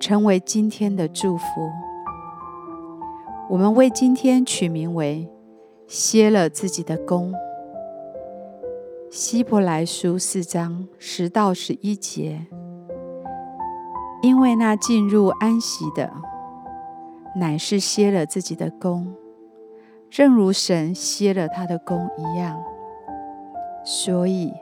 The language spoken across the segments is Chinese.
成为今天的祝福。我们为今天取名为“歇了自己的工”。希伯来书四章十到十一节，因为那进入安息的，乃是歇了自己的工，正如神歇了他的工一样。所以。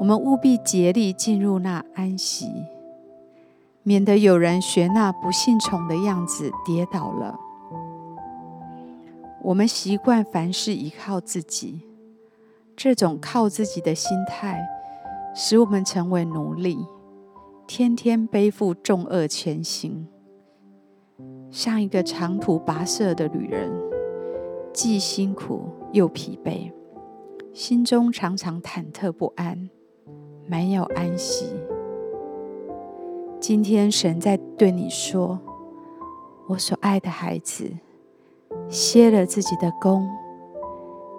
我们务必竭力进入那安息，免得有人学那不信从的样子跌倒了。我们习惯凡事依靠自己，这种靠自己的心态，使我们成为奴隶，天天背负重轭前行，像一个长途跋涉的旅人，既辛苦又疲惫，心中常常忐忑不安。没有安息。今天神在对你说：“我所爱的孩子，歇了自己的工，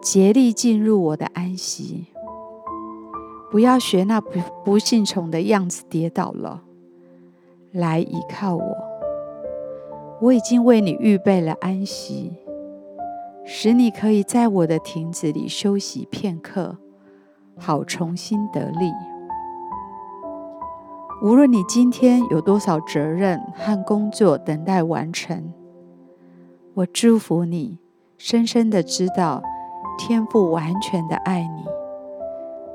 竭力进入我的安息。不要学那不不信从的样子跌倒了，来依靠我。我已经为你预备了安息，使你可以在我的亭子里休息片刻，好重新得力。”无论你今天有多少责任和工作等待完成，我祝福你，深深的知道天父完全的爱你，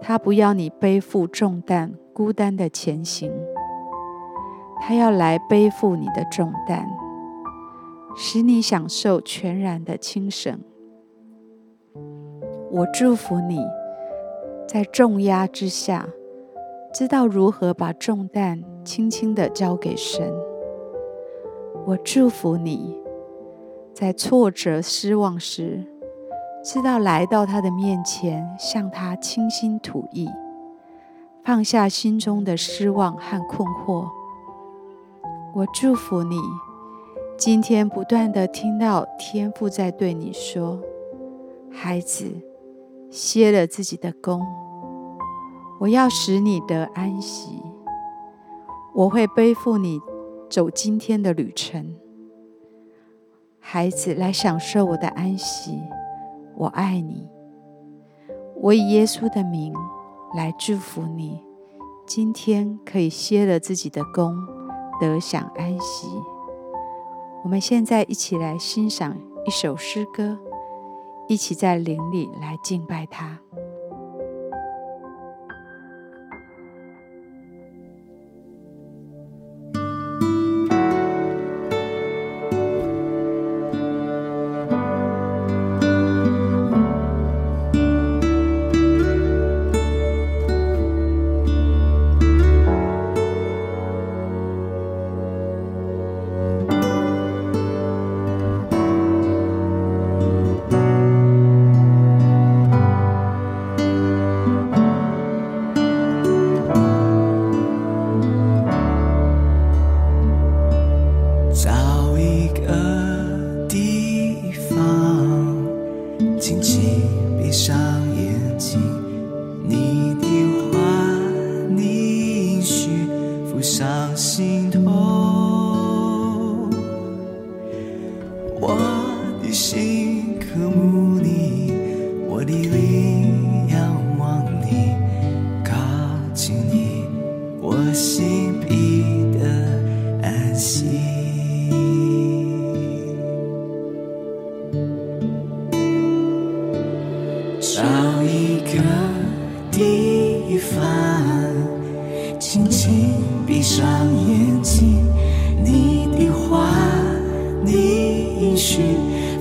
他不要你背负重担，孤单的前行，他要来背负你的重担，使你享受全然的轻省。我祝福你，在重压之下。知道如何把重担轻轻的交给神。我祝福你，在挫折、失望时，知道来到他的面前，向他倾心吐意，放下心中的失望和困惑。我祝福你，今天不断地听到天父在对你说：“孩子，歇了自己的工。”我要使你得安息，我会背负你走今天的旅程。孩子，来享受我的安息，我爱你。我以耶稣的名来祝福你，今天可以歇了自己的工，得享安息。我们现在一起来欣赏一首诗歌，一起在灵里来敬拜他。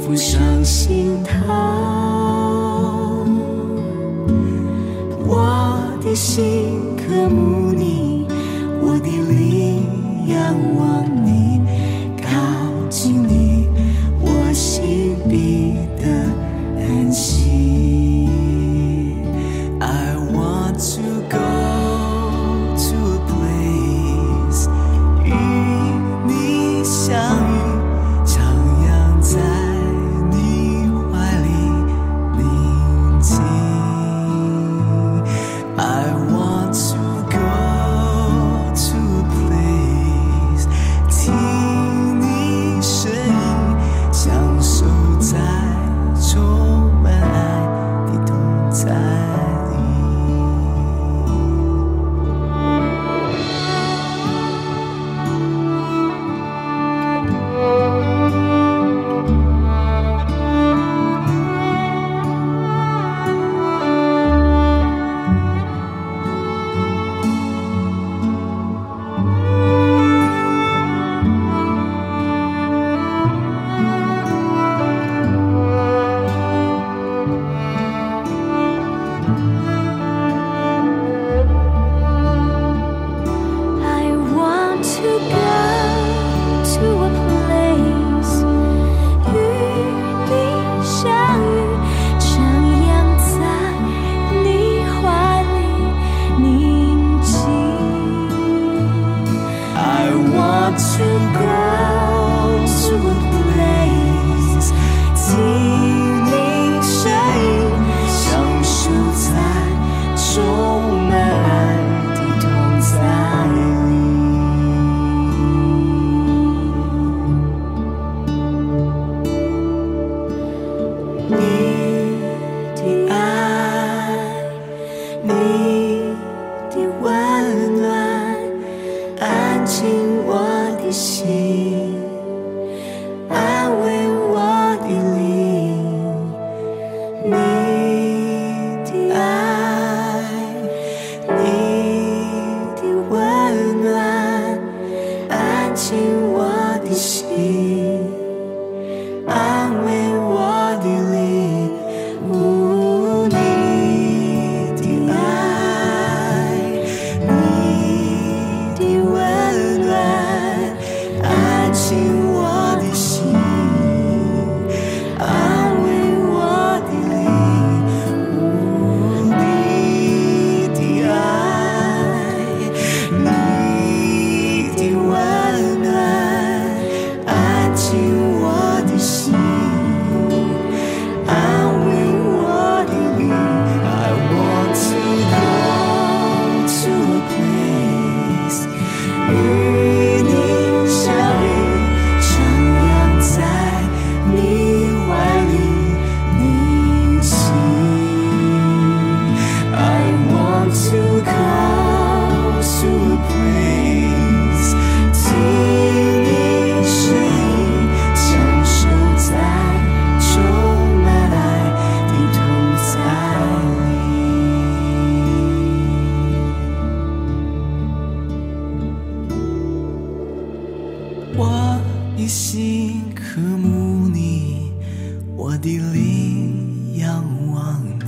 浮上心头，我的心渴慕你，我的灵仰望你，靠近你，我心必得安心。可慕你我的灵仰望